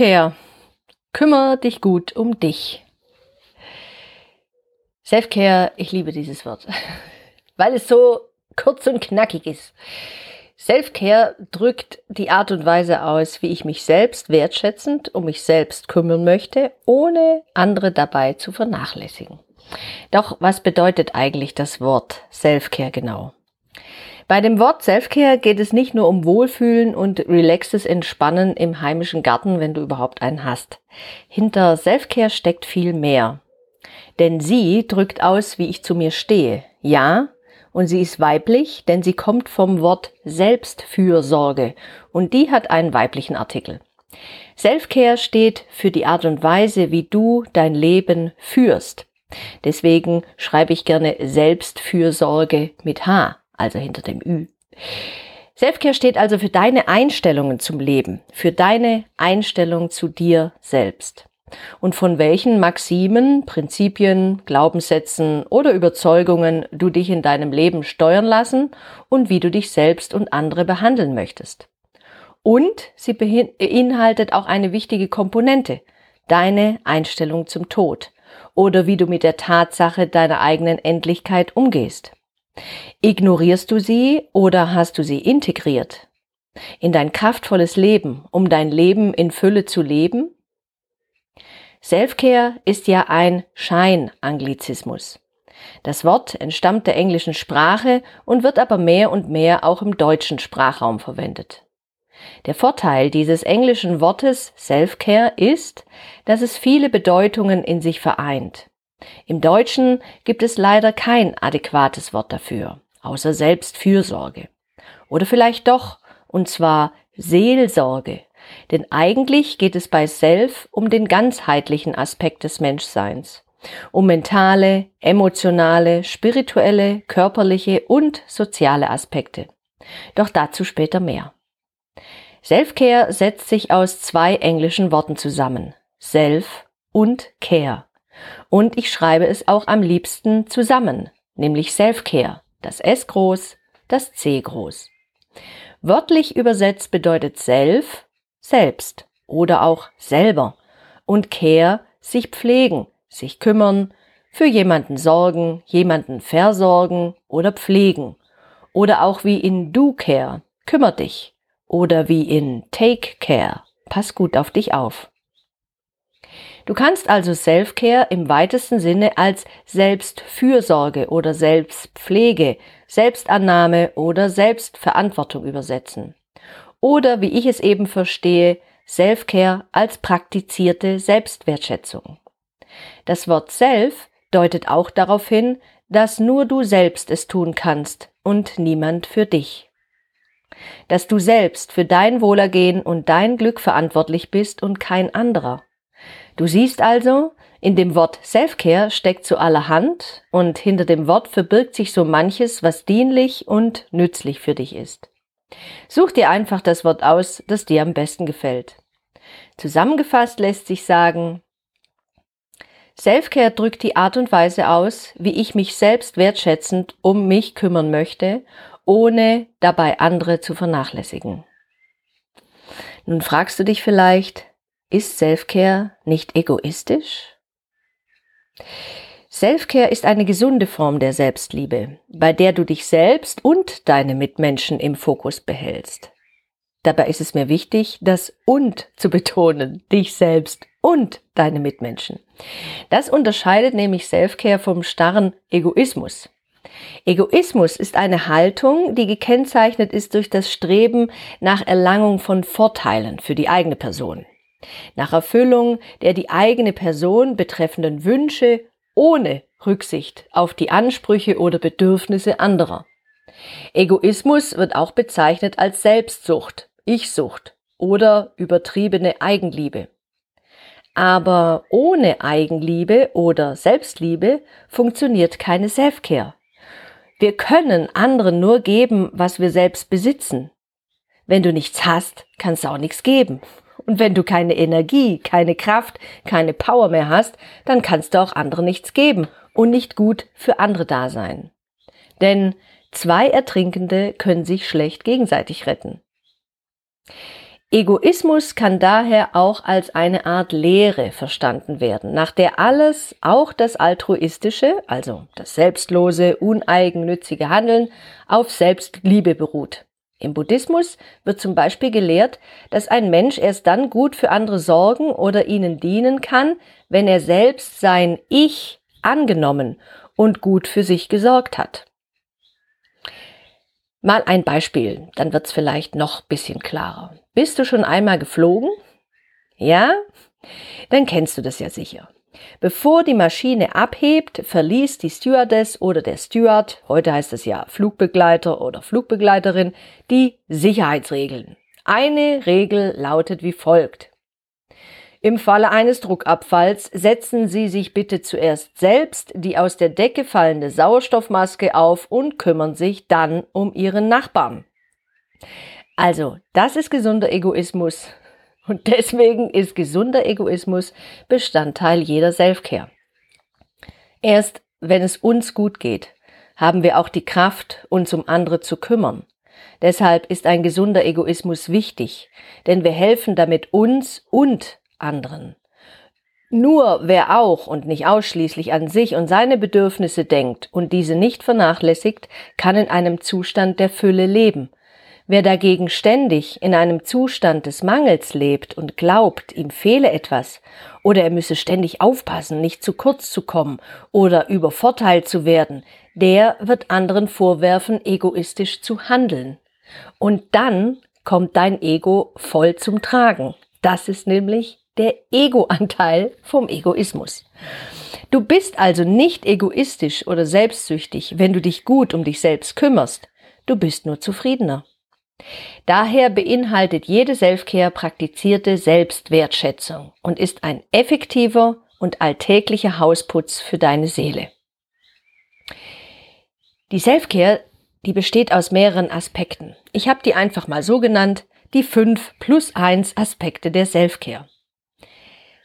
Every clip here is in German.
Selfcare. Kümmere dich gut um dich. Selfcare, ich liebe dieses Wort, weil es so kurz und knackig ist. Selfcare drückt die Art und Weise aus, wie ich mich selbst wertschätzend um mich selbst kümmern möchte, ohne andere dabei zu vernachlässigen. Doch was bedeutet eigentlich das Wort Selfcare genau? Bei dem Wort Selfcare geht es nicht nur um Wohlfühlen und relaxes Entspannen im heimischen Garten, wenn du überhaupt einen hast. Hinter Selfcare steckt viel mehr. Denn sie drückt aus, wie ich zu mir stehe. Ja, und sie ist weiblich, denn sie kommt vom Wort Selbstfürsorge und die hat einen weiblichen Artikel. Selfcare steht für die Art und Weise, wie du dein Leben führst. Deswegen schreibe ich gerne Selbstfürsorge mit H also hinter dem Ü. Selfcare steht also für deine Einstellungen zum Leben, für deine Einstellung zu dir selbst. Und von welchen Maximen, Prinzipien, Glaubenssätzen oder Überzeugungen du dich in deinem Leben steuern lassen und wie du dich selbst und andere behandeln möchtest. Und sie beinhaltet auch eine wichtige Komponente, deine Einstellung zum Tod oder wie du mit der Tatsache deiner eigenen Endlichkeit umgehst. Ignorierst du sie oder hast du sie integriert in dein kraftvolles Leben, um dein Leben in Fülle zu leben? Selfcare ist ja ein Scheinanglizismus. Das Wort entstammt der englischen Sprache und wird aber mehr und mehr auch im deutschen Sprachraum verwendet. Der Vorteil dieses englischen Wortes Selfcare ist, dass es viele Bedeutungen in sich vereint. Im Deutschen gibt es leider kein adäquates Wort dafür, außer Selbstfürsorge. Oder vielleicht doch, und zwar Seelsorge. Denn eigentlich geht es bei Self um den ganzheitlichen Aspekt des Menschseins. Um mentale, emotionale, spirituelle, körperliche und soziale Aspekte. Doch dazu später mehr. Selfcare setzt sich aus zwei englischen Worten zusammen. Self und Care. Und ich schreibe es auch am liebsten zusammen, nämlich Self-Care, das S groß, das C groß. Wörtlich übersetzt bedeutet Self selbst oder auch selber und Care sich pflegen, sich kümmern, für jemanden sorgen, jemanden versorgen oder pflegen. Oder auch wie in Do Care, kümmer dich. Oder wie in Take Care, pass gut auf dich auf. Du kannst also Self-Care im weitesten Sinne als Selbstfürsorge oder Selbstpflege, Selbstannahme oder Selbstverantwortung übersetzen. Oder wie ich es eben verstehe, Self-Care als praktizierte Selbstwertschätzung. Das Wort Self deutet auch darauf hin, dass nur du selbst es tun kannst und niemand für dich. Dass du selbst für dein Wohlergehen und dein Glück verantwortlich bist und kein anderer. Du siehst also, in dem Wort Selfcare steckt so allerhand und hinter dem Wort verbirgt sich so manches, was dienlich und nützlich für dich ist. Such dir einfach das Wort aus, das dir am besten gefällt. Zusammengefasst lässt sich sagen, Selfcare drückt die Art und Weise aus, wie ich mich selbst wertschätzend um mich kümmern möchte, ohne dabei andere zu vernachlässigen. Nun fragst du dich vielleicht, ist Selfcare nicht egoistisch? Selfcare ist eine gesunde Form der Selbstliebe, bei der du dich selbst und deine Mitmenschen im Fokus behältst. Dabei ist es mir wichtig, das und zu betonen, dich selbst und deine Mitmenschen. Das unterscheidet nämlich Selfcare vom starren Egoismus. Egoismus ist eine Haltung, die gekennzeichnet ist durch das Streben nach Erlangung von Vorteilen für die eigene Person nach Erfüllung der die eigene Person betreffenden Wünsche ohne Rücksicht auf die Ansprüche oder Bedürfnisse anderer. Egoismus wird auch bezeichnet als Selbstsucht, Ichsucht oder übertriebene Eigenliebe. Aber ohne Eigenliebe oder Selbstliebe funktioniert keine Selfcare. Wir können anderen nur geben, was wir selbst besitzen. Wenn du nichts hast, kannst du auch nichts geben. Und wenn du keine Energie, keine Kraft, keine Power mehr hast, dann kannst du auch anderen nichts geben und nicht gut für andere da sein. Denn zwei Ertrinkende können sich schlecht gegenseitig retten. Egoismus kann daher auch als eine Art Lehre verstanden werden, nach der alles, auch das altruistische, also das selbstlose, uneigennützige Handeln, auf Selbstliebe beruht. Im Buddhismus wird zum Beispiel gelehrt, dass ein Mensch erst dann gut für andere sorgen oder ihnen dienen kann, wenn er selbst sein Ich angenommen und gut für sich gesorgt hat. Mal ein Beispiel, dann wird's vielleicht noch bisschen klarer. Bist du schon einmal geflogen? Ja? Dann kennst du das ja sicher. Bevor die Maschine abhebt, verließ die Stewardess oder der Steward, heute heißt es ja Flugbegleiter oder Flugbegleiterin, die Sicherheitsregeln. Eine Regel lautet wie folgt. Im Falle eines Druckabfalls setzen Sie sich bitte zuerst selbst die aus der Decke fallende Sauerstoffmaske auf und kümmern sich dann um Ihren Nachbarn. Also, das ist gesunder Egoismus. Und deswegen ist gesunder Egoismus Bestandteil jeder Selfcare. Erst wenn es uns gut geht, haben wir auch die Kraft, uns um andere zu kümmern. Deshalb ist ein gesunder Egoismus wichtig, denn wir helfen damit uns und anderen. Nur wer auch und nicht ausschließlich an sich und seine Bedürfnisse denkt und diese nicht vernachlässigt, kann in einem Zustand der Fülle leben. Wer dagegen ständig in einem Zustand des Mangels lebt und glaubt, ihm fehle etwas, oder er müsse ständig aufpassen, nicht zu kurz zu kommen oder übervorteilt zu werden, der wird anderen vorwerfen, egoistisch zu handeln. Und dann kommt dein Ego voll zum Tragen. Das ist nämlich der Ego-Anteil vom Egoismus. Du bist also nicht egoistisch oder selbstsüchtig, wenn du dich gut um dich selbst kümmerst. Du bist nur zufriedener. Daher beinhaltet jede Selfcare praktizierte Selbstwertschätzung und ist ein effektiver und alltäglicher Hausputz für deine Seele. Die Selfcare, die besteht aus mehreren Aspekten. Ich habe die einfach mal so genannt, die fünf plus eins Aspekte der Selfcare.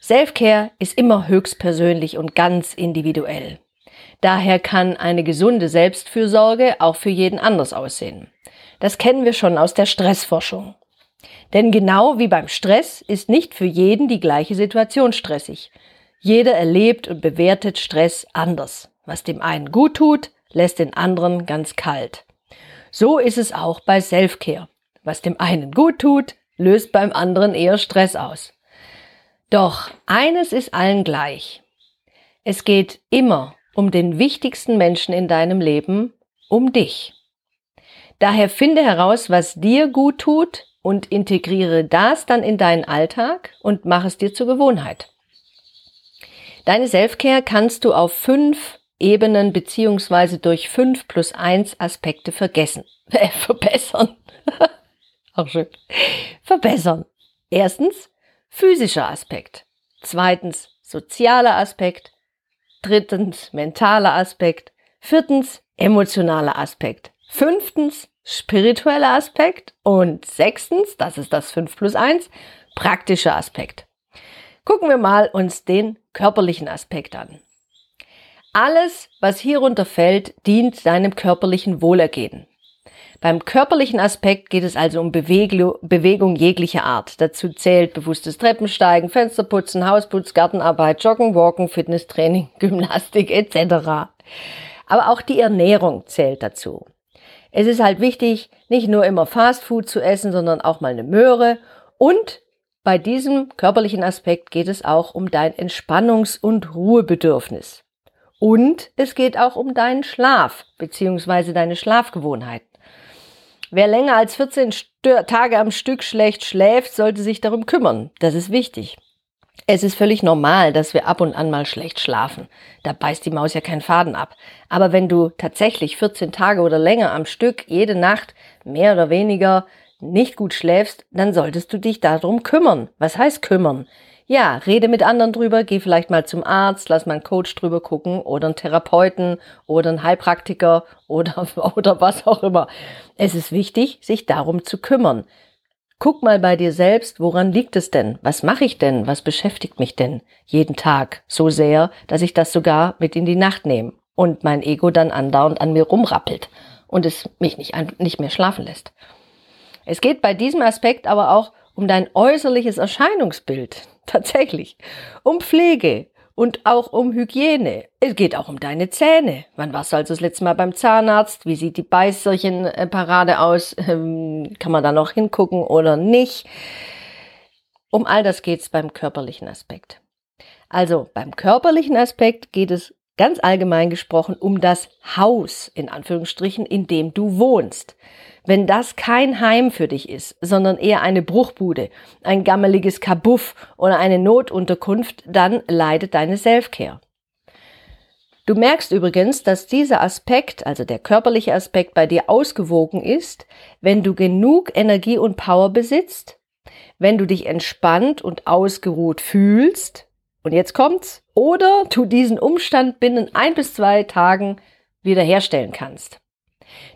Selfcare ist immer höchstpersönlich und ganz individuell. Daher kann eine gesunde Selbstfürsorge auch für jeden anders aussehen. Das kennen wir schon aus der Stressforschung. Denn genau wie beim Stress ist nicht für jeden die gleiche Situation stressig. Jeder erlebt und bewertet Stress anders. Was dem einen gut tut, lässt den anderen ganz kalt. So ist es auch bei Selfcare. Was dem einen gut tut, löst beim anderen eher Stress aus. Doch eines ist allen gleich. Es geht immer um den wichtigsten Menschen in deinem Leben, um dich. Daher finde heraus, was dir gut tut und integriere das dann in deinen Alltag und mach es dir zur Gewohnheit. Deine Selfcare kannst du auf fünf Ebenen beziehungsweise durch fünf plus eins Aspekte vergessen, äh, verbessern. Auch schön. Verbessern. Erstens, physischer Aspekt. Zweitens sozialer Aspekt. Drittens mentaler Aspekt. Viertens emotionaler Aspekt. Fünftens spiritueller Aspekt. Und sechstens, das ist das 5 plus 1, praktischer Aspekt. Gucken wir mal uns den körperlichen Aspekt an. Alles, was hierunter fällt, dient deinem körperlichen Wohlergehen. Beim körperlichen Aspekt geht es also um Bewegung jeglicher Art. Dazu zählt bewusstes Treppensteigen, Fensterputzen, Hausputz, Gartenarbeit, Joggen, Walken, Fitnesstraining, Gymnastik etc. Aber auch die Ernährung zählt dazu. Es ist halt wichtig, nicht nur immer Fastfood zu essen, sondern auch mal eine Möhre. Und bei diesem körperlichen Aspekt geht es auch um dein Entspannungs- und Ruhebedürfnis. Und es geht auch um deinen Schlaf bzw. deine Schlafgewohnheiten. Wer länger als 14 Tage am Stück schlecht schläft, sollte sich darum kümmern. Das ist wichtig. Es ist völlig normal, dass wir ab und an mal schlecht schlafen. Da beißt die Maus ja keinen Faden ab. Aber wenn du tatsächlich 14 Tage oder länger am Stück jede Nacht mehr oder weniger nicht gut schläfst, dann solltest du dich darum kümmern. Was heißt kümmern? Ja, rede mit anderen drüber, geh vielleicht mal zum Arzt, lass mal einen Coach drüber gucken oder einen Therapeuten oder einen Heilpraktiker oder, oder was auch immer. Es ist wichtig, sich darum zu kümmern. Guck mal bei dir selbst, woran liegt es denn? Was mache ich denn? Was beschäftigt mich denn jeden Tag so sehr, dass ich das sogar mit in die Nacht nehme und mein Ego dann andauernd an mir rumrappelt und es mich nicht, nicht mehr schlafen lässt. Es geht bei diesem Aspekt aber auch um dein äußerliches Erscheinungsbild, tatsächlich, um Pflege, und auch um Hygiene. Es geht auch um deine Zähne. Wann warst du also das letzte Mal beim Zahnarzt? Wie sieht die Beißerchenparade aus? Ähm, kann man da noch hingucken oder nicht? Um all das geht's beim körperlichen Aspekt. Also beim körperlichen Aspekt geht es ganz allgemein gesprochen um das Haus, in Anführungsstrichen, in dem du wohnst. Wenn das kein Heim für dich ist, sondern eher eine Bruchbude, ein gammeliges Kabuff oder eine Notunterkunft, dann leidet deine Selfcare. Du merkst übrigens, dass dieser Aspekt, also der körperliche Aspekt bei dir ausgewogen ist, wenn du genug Energie und Power besitzt, wenn du dich entspannt und ausgeruht fühlst, und jetzt kommt's, oder du diesen Umstand binnen ein bis zwei Tagen wiederherstellen kannst.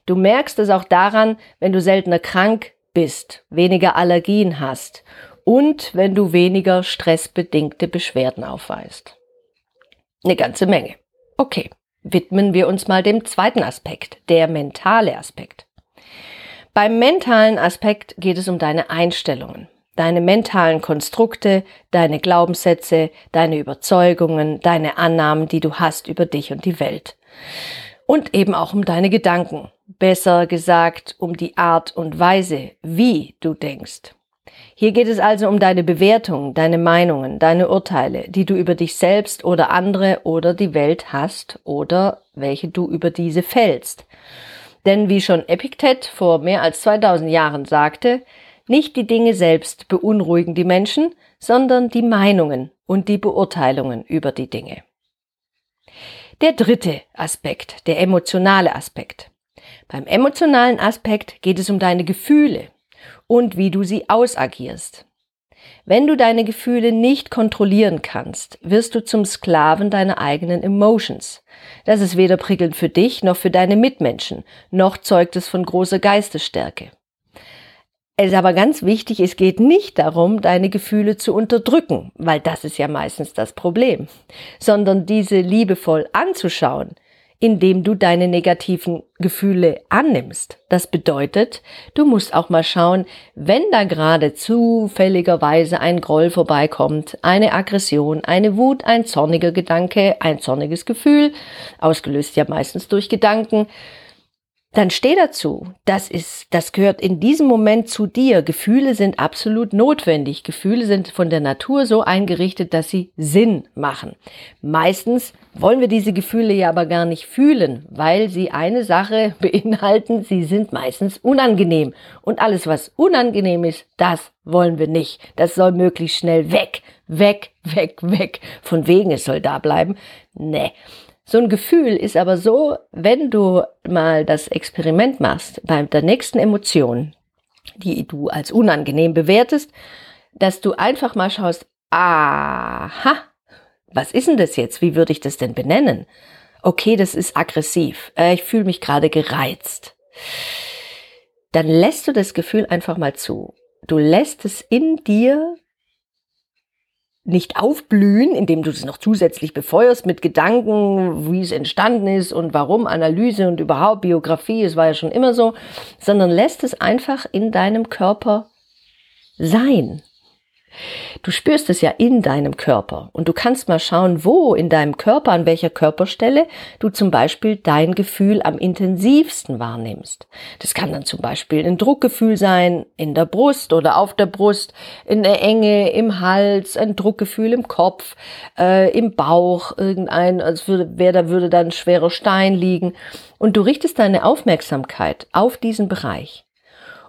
Du merkst es auch daran, wenn du seltener krank bist, weniger Allergien hast und wenn du weniger stressbedingte Beschwerden aufweist. Eine ganze Menge. Okay, widmen wir uns mal dem zweiten Aspekt, der mentale Aspekt. Beim mentalen Aspekt geht es um deine Einstellungen, deine mentalen Konstrukte, deine Glaubenssätze, deine Überzeugungen, deine Annahmen, die du hast über dich und die Welt und eben auch um deine Gedanken. Besser gesagt, um die Art und Weise, wie du denkst. Hier geht es also um deine Bewertungen, deine Meinungen, deine Urteile, die du über dich selbst oder andere oder die Welt hast oder welche du über diese fällst. Denn wie schon Epiktet vor mehr als 2000 Jahren sagte, nicht die Dinge selbst beunruhigen die Menschen, sondern die Meinungen und die Beurteilungen über die Dinge. Der dritte Aspekt, der emotionale Aspekt. Beim emotionalen Aspekt geht es um deine Gefühle und wie du sie ausagierst. Wenn du deine Gefühle nicht kontrollieren kannst, wirst du zum Sklaven deiner eigenen Emotions. Das ist weder prickelnd für dich noch für deine Mitmenschen, noch zeugt es von großer Geistesstärke. Es ist aber ganz wichtig, es geht nicht darum, deine Gefühle zu unterdrücken, weil das ist ja meistens das Problem, sondern diese liebevoll anzuschauen, indem du deine negativen Gefühle annimmst. Das bedeutet, du musst auch mal schauen, wenn da gerade zufälligerweise ein Groll vorbeikommt, eine Aggression, eine Wut, ein zorniger Gedanke, ein zorniges Gefühl, ausgelöst ja meistens durch Gedanken, dann steh dazu. Das ist, das gehört in diesem Moment zu dir. Gefühle sind absolut notwendig. Gefühle sind von der Natur so eingerichtet, dass sie Sinn machen. Meistens wollen wir diese Gefühle ja aber gar nicht fühlen, weil sie eine Sache beinhalten. Sie sind meistens unangenehm. Und alles, was unangenehm ist, das wollen wir nicht. Das soll möglichst schnell weg. Weg, weg, weg. Von wegen, es soll da bleiben. Nee. So ein Gefühl ist aber so, wenn du mal das Experiment machst bei der nächsten Emotion, die du als unangenehm bewertest, dass du einfach mal schaust, aha, was ist denn das jetzt? Wie würde ich das denn benennen? Okay, das ist aggressiv. Äh, ich fühle mich gerade gereizt. Dann lässt du das Gefühl einfach mal zu. Du lässt es in dir nicht aufblühen, indem du es noch zusätzlich befeuerst mit Gedanken, wie es entstanden ist und warum, Analyse und überhaupt Biografie, es war ja schon immer so, sondern lässt es einfach in deinem Körper sein. Du spürst es ja in deinem Körper und du kannst mal schauen, wo in deinem Körper, an welcher Körperstelle du zum Beispiel dein Gefühl am intensivsten wahrnimmst. Das kann dann zum Beispiel ein Druckgefühl sein in der Brust oder auf der Brust, in der Enge, im Hals, ein Druckgefühl im Kopf, äh, im Bauch, irgendein, als würde, wer da würde dann ein schwerer Stein liegen. Und du richtest deine Aufmerksamkeit auf diesen Bereich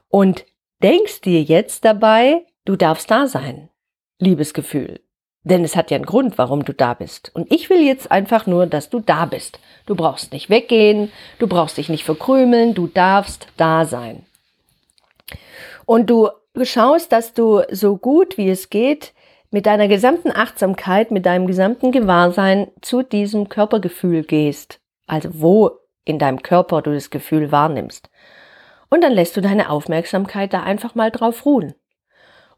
und denkst dir jetzt dabei, Du darfst da sein, Liebesgefühl. Denn es hat ja einen Grund, warum du da bist. Und ich will jetzt einfach nur, dass du da bist. Du brauchst nicht weggehen, du brauchst dich nicht verkrümeln, du darfst da sein. Und du schaust, dass du so gut wie es geht mit deiner gesamten Achtsamkeit, mit deinem gesamten Gewahrsein zu diesem Körpergefühl gehst. Also wo in deinem Körper du das Gefühl wahrnimmst. Und dann lässt du deine Aufmerksamkeit da einfach mal drauf ruhen.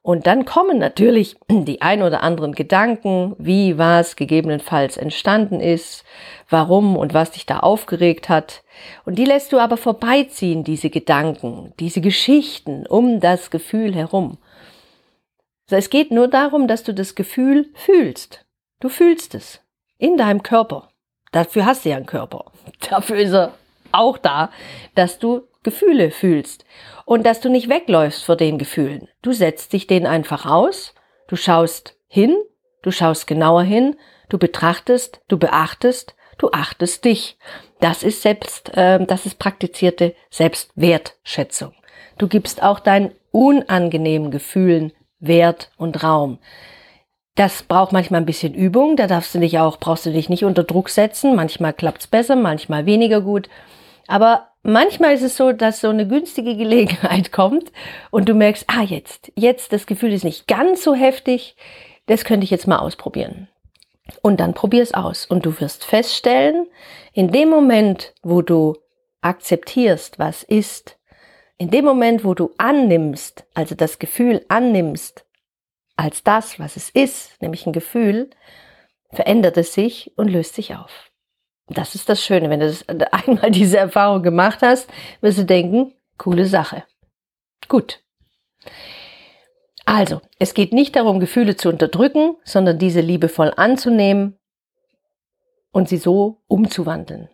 Und dann kommen natürlich die ein oder anderen Gedanken, wie was gegebenenfalls entstanden ist, warum und was dich da aufgeregt hat. Und die lässt du aber vorbeiziehen, diese Gedanken, diese Geschichten um das Gefühl herum. Also es geht nur darum, dass du das Gefühl fühlst. Du fühlst es in deinem Körper. Dafür hast du ja einen Körper. Dafür ist er auch da, dass du Gefühle fühlst und dass du nicht wegläufst vor den Gefühlen. Du setzt dich denen einfach aus, du schaust hin, du schaust genauer hin, du betrachtest, du beachtest, du achtest dich. Das ist selbst, äh, das ist praktizierte Selbstwertschätzung. Du gibst auch deinen unangenehmen Gefühlen Wert und Raum. Das braucht manchmal ein bisschen Übung, da darfst du dich auch, brauchst du dich nicht unter Druck setzen. Manchmal klappt's besser, manchmal weniger gut. Aber manchmal ist es so, dass so eine günstige Gelegenheit kommt und du merkst, ah, jetzt, jetzt, das Gefühl ist nicht ganz so heftig, das könnte ich jetzt mal ausprobieren. Und dann probier es aus und du wirst feststellen, in dem Moment, wo du akzeptierst, was ist, in dem Moment, wo du annimmst, also das Gefühl annimmst, als das, was es ist, nämlich ein Gefühl, verändert es sich und löst sich auf. Das ist das Schöne. Wenn du das einmal diese Erfahrung gemacht hast, wirst du denken, coole Sache. Gut. Also, es geht nicht darum, Gefühle zu unterdrücken, sondern diese liebevoll anzunehmen und sie so umzuwandeln.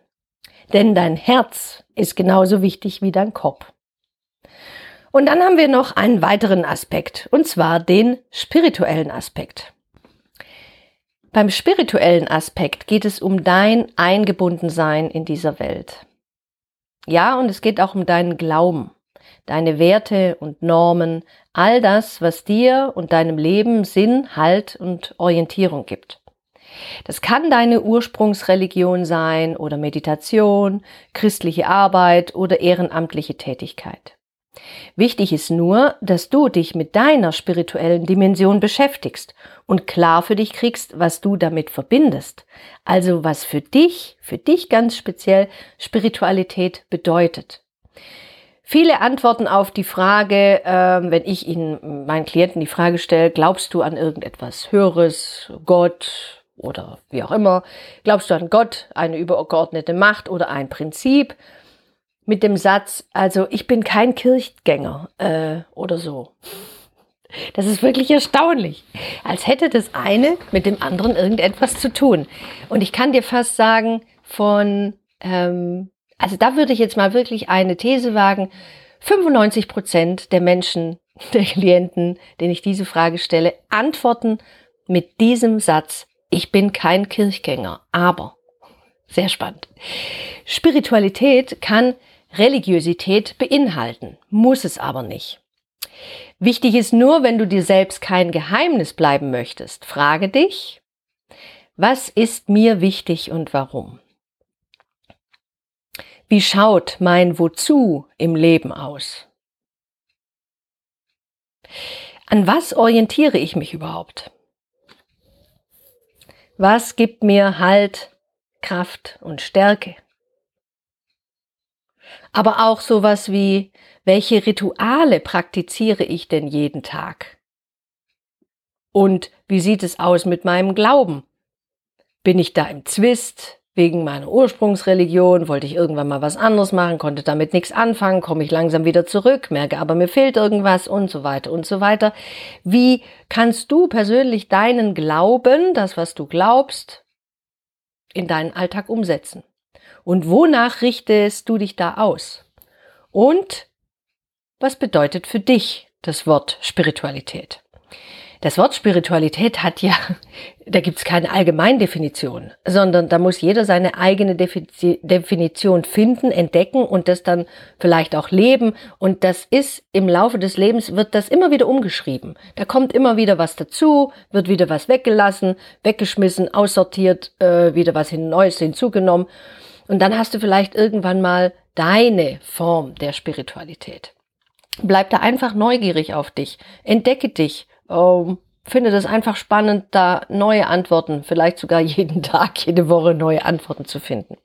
Denn dein Herz ist genauso wichtig wie dein Kopf. Und dann haben wir noch einen weiteren Aspekt, und zwar den spirituellen Aspekt. Beim spirituellen Aspekt geht es um dein Eingebundensein in dieser Welt. Ja, und es geht auch um deinen Glauben, deine Werte und Normen, all das, was dir und deinem Leben Sinn, Halt und Orientierung gibt. Das kann deine Ursprungsreligion sein oder Meditation, christliche Arbeit oder ehrenamtliche Tätigkeit. Wichtig ist nur, dass du dich mit deiner spirituellen Dimension beschäftigst und klar für dich kriegst, was du damit verbindest. Also was für dich, für dich ganz speziell Spiritualität bedeutet. Viele antworten auf die Frage, äh, wenn ich Ihnen meinen Klienten die Frage stelle, glaubst du an irgendetwas Höheres, Gott oder wie auch immer, glaubst du an Gott, eine übergeordnete Macht oder ein Prinzip? mit dem Satz, also ich bin kein Kirchgänger äh, oder so. Das ist wirklich erstaunlich. Als hätte das eine mit dem anderen irgendetwas zu tun. Und ich kann dir fast sagen, von, ähm, also da würde ich jetzt mal wirklich eine These wagen, 95 Prozent der Menschen, der Klienten, denen ich diese Frage stelle, antworten mit diesem Satz, ich bin kein Kirchgänger, aber, sehr spannend. Spiritualität kann Religiosität beinhalten, muss es aber nicht. Wichtig ist nur, wenn du dir selbst kein Geheimnis bleiben möchtest, frage dich, was ist mir wichtig und warum? Wie schaut mein Wozu im Leben aus? An was orientiere ich mich überhaupt? Was gibt mir Halt, Kraft und Stärke? aber auch sowas wie, welche Rituale praktiziere ich denn jeden Tag? Und wie sieht es aus mit meinem Glauben? Bin ich da im Zwist wegen meiner Ursprungsreligion? Wollte ich irgendwann mal was anderes machen, konnte damit nichts anfangen, komme ich langsam wieder zurück, merke aber mir fehlt irgendwas und so weiter und so weiter. Wie kannst du persönlich deinen Glauben, das was du glaubst, in deinen Alltag umsetzen? Und wonach richtest du dich da aus? Und was bedeutet für dich das Wort Spiritualität? Das Wort Spiritualität hat ja, da gibt's keine Allgemeindefinition, sondern da muss jeder seine eigene Definition finden, entdecken und das dann vielleicht auch leben. Und das ist im Laufe des Lebens wird das immer wieder umgeschrieben. Da kommt immer wieder was dazu, wird wieder was weggelassen, weggeschmissen, aussortiert, äh, wieder was Neues hinzugenommen. Und dann hast du vielleicht irgendwann mal deine Form der Spiritualität. Bleib da einfach neugierig auf dich, entdecke dich, ähm, finde das einfach spannend, da neue Antworten, vielleicht sogar jeden Tag, jede Woche neue Antworten zu finden.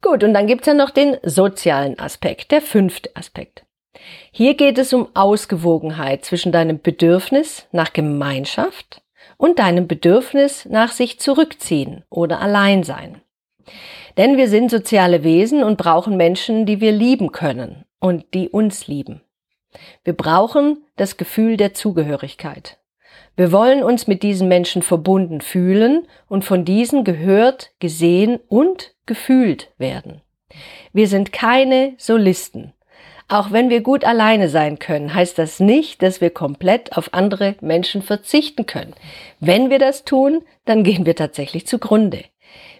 Gut, und dann gibt's ja noch den sozialen Aspekt, der fünfte Aspekt. Hier geht es um Ausgewogenheit zwischen deinem Bedürfnis nach Gemeinschaft und deinem Bedürfnis nach sich zurückziehen oder allein sein. Denn wir sind soziale Wesen und brauchen Menschen, die wir lieben können und die uns lieben. Wir brauchen das Gefühl der Zugehörigkeit. Wir wollen uns mit diesen Menschen verbunden fühlen und von diesen gehört, gesehen und gefühlt werden. Wir sind keine Solisten. Auch wenn wir gut alleine sein können, heißt das nicht, dass wir komplett auf andere Menschen verzichten können. Wenn wir das tun, dann gehen wir tatsächlich zugrunde.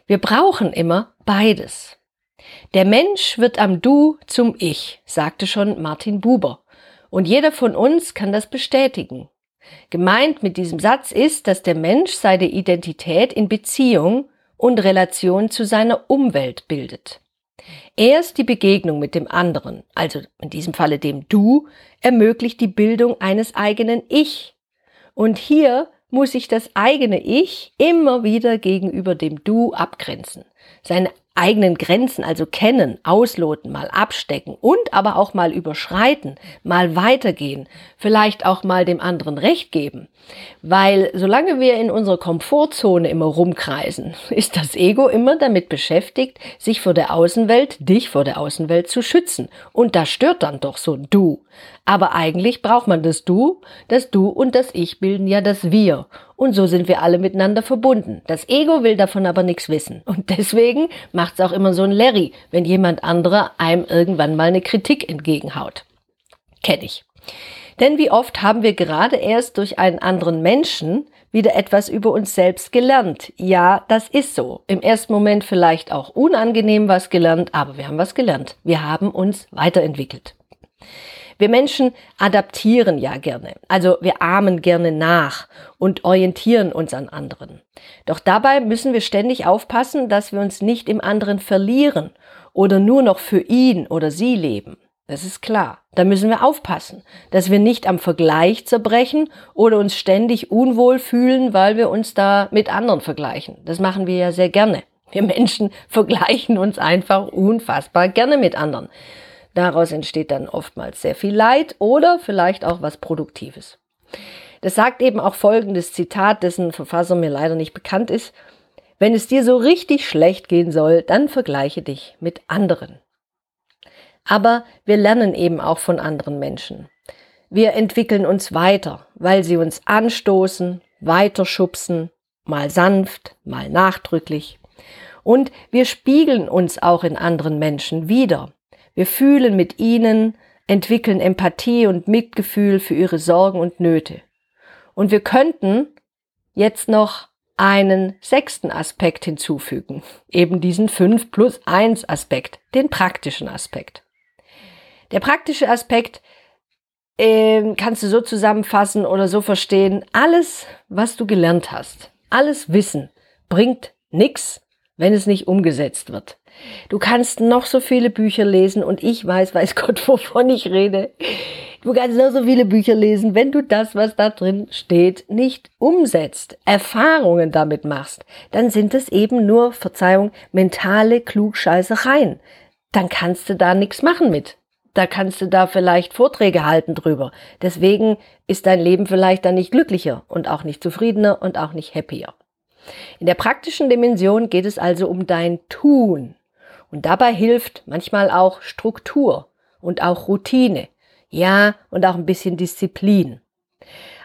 Wir brauchen immer beides. Der Mensch wird am Du zum Ich, sagte schon Martin Buber. Und jeder von uns kann das bestätigen. Gemeint mit diesem Satz ist, dass der Mensch seine Identität in Beziehung und Relation zu seiner Umwelt bildet. Erst die Begegnung mit dem anderen, also in diesem Falle dem Du, ermöglicht die Bildung eines eigenen Ich. Und hier muss sich das eigene Ich immer wieder gegenüber dem Du abgrenzen. Seine eigenen Grenzen also kennen, ausloten, mal abstecken und aber auch mal überschreiten, mal weitergehen, vielleicht auch mal dem anderen Recht geben. Weil solange wir in unserer Komfortzone immer rumkreisen, ist das Ego immer damit beschäftigt, sich vor der Außenwelt, dich vor der Außenwelt zu schützen. Und das stört dann doch so ein Du. Aber eigentlich braucht man das Du, das Du und das Ich bilden ja das Wir. Und so sind wir alle miteinander verbunden. Das Ego will davon aber nichts wissen. Und deswegen macht's auch immer so ein Larry, wenn jemand anderer einem irgendwann mal eine Kritik entgegenhaut. Kenn ich. Denn wie oft haben wir gerade erst durch einen anderen Menschen wieder etwas über uns selbst gelernt. Ja, das ist so. Im ersten Moment vielleicht auch unangenehm was gelernt, aber wir haben was gelernt. Wir haben uns weiterentwickelt. Wir Menschen adaptieren ja gerne, also wir ahmen gerne nach und orientieren uns an anderen. Doch dabei müssen wir ständig aufpassen, dass wir uns nicht im anderen verlieren oder nur noch für ihn oder sie leben. Das ist klar. Da müssen wir aufpassen, dass wir nicht am Vergleich zerbrechen oder uns ständig unwohl fühlen, weil wir uns da mit anderen vergleichen. Das machen wir ja sehr gerne. Wir Menschen vergleichen uns einfach unfassbar gerne mit anderen. Daraus entsteht dann oftmals sehr viel Leid oder vielleicht auch was Produktives. Das sagt eben auch folgendes Zitat, dessen Verfasser mir leider nicht bekannt ist. Wenn es dir so richtig schlecht gehen soll, dann vergleiche dich mit anderen. Aber wir lernen eben auch von anderen Menschen. Wir entwickeln uns weiter, weil sie uns anstoßen, weiterschubsen, mal sanft, mal nachdrücklich. Und wir spiegeln uns auch in anderen Menschen wieder. Wir fühlen mit ihnen, entwickeln Empathie und Mitgefühl für ihre Sorgen und Nöte. Und wir könnten jetzt noch einen sechsten Aspekt hinzufügen, eben diesen 5 plus 1 Aspekt, den praktischen Aspekt. Der praktische Aspekt äh, kannst du so zusammenfassen oder so verstehen, alles, was du gelernt hast, alles Wissen bringt nichts, wenn es nicht umgesetzt wird. Du kannst noch so viele Bücher lesen und ich weiß, weiß Gott, wovon ich rede. Du kannst noch so viele Bücher lesen, wenn du das, was da drin steht, nicht umsetzt, Erfahrungen damit machst, dann sind es eben nur, Verzeihung, mentale Klugscheißereien. Dann kannst du da nichts machen mit. Da kannst du da vielleicht Vorträge halten drüber. Deswegen ist dein Leben vielleicht dann nicht glücklicher und auch nicht zufriedener und auch nicht happier. In der praktischen Dimension geht es also um dein Tun. Und dabei hilft manchmal auch Struktur und auch Routine. Ja, und auch ein bisschen Disziplin.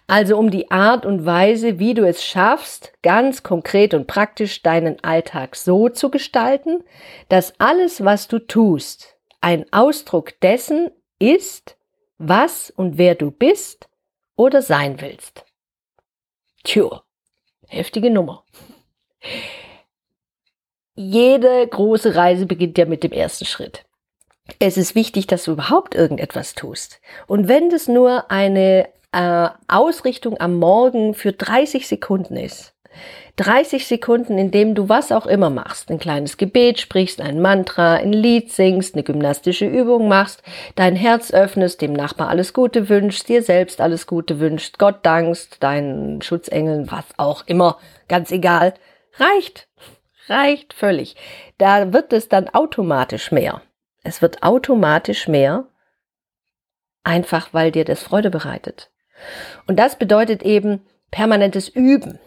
Also um die Art und Weise, wie du es schaffst, ganz konkret und praktisch deinen Alltag so zu gestalten, dass alles, was du tust, ein Ausdruck dessen ist, was und wer du bist oder sein willst. Tja, heftige Nummer jede große Reise beginnt ja mit dem ersten Schritt. Es ist wichtig, dass du überhaupt irgendetwas tust. Und wenn das nur eine äh, Ausrichtung am Morgen für 30 Sekunden ist, 30 Sekunden, in dem du was auch immer machst. Ein kleines Gebet sprichst, ein Mantra, ein Lied singst, eine gymnastische Übung machst, dein Herz öffnest, dem Nachbar alles Gute wünschst, dir selbst alles Gute wünschst, Gott dankst, deinen Schutzengeln, was auch immer, ganz egal. Reicht. Reicht völlig. Da wird es dann automatisch mehr. Es wird automatisch mehr, einfach weil dir das Freude bereitet. Und das bedeutet eben permanentes Üben.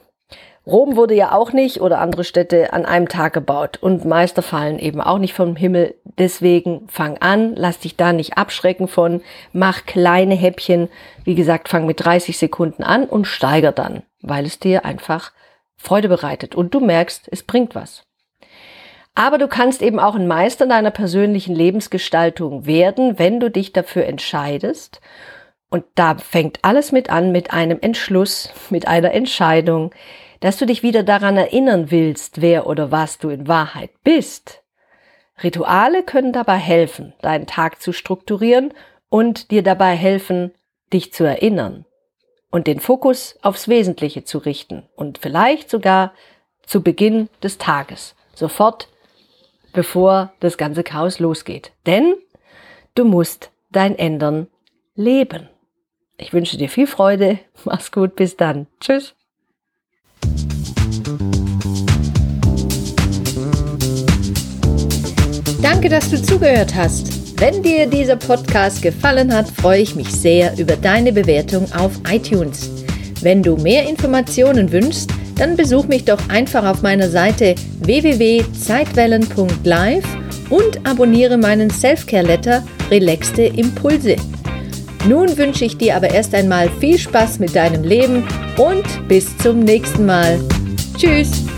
Rom wurde ja auch nicht oder andere Städte an einem Tag gebaut und Meister fallen eben auch nicht vom Himmel. Deswegen fang an, lass dich da nicht abschrecken von, mach kleine Häppchen. Wie gesagt, fang mit 30 Sekunden an und steiger dann, weil es dir einfach Freude bereitet und du merkst, es bringt was. Aber du kannst eben auch ein Meister deiner persönlichen Lebensgestaltung werden, wenn du dich dafür entscheidest. Und da fängt alles mit an, mit einem Entschluss, mit einer Entscheidung, dass du dich wieder daran erinnern willst, wer oder was du in Wahrheit bist. Rituale können dabei helfen, deinen Tag zu strukturieren und dir dabei helfen, dich zu erinnern und den Fokus aufs Wesentliche zu richten und vielleicht sogar zu Beginn des Tages, sofort bevor das ganze Chaos losgeht. Denn du musst dein Ändern leben. Ich wünsche dir viel Freude. Mach's gut. Bis dann. Tschüss. Danke, dass du zugehört hast. Wenn dir dieser Podcast gefallen hat, freue ich mich sehr über deine Bewertung auf iTunes. Wenn du mehr Informationen wünschst, dann besuch mich doch einfach auf meiner Seite www.zeitwellen.live und abonniere meinen Selfcare-Letter Relaxte Impulse. Nun wünsche ich dir aber erst einmal viel Spaß mit deinem Leben und bis zum nächsten Mal. Tschüss!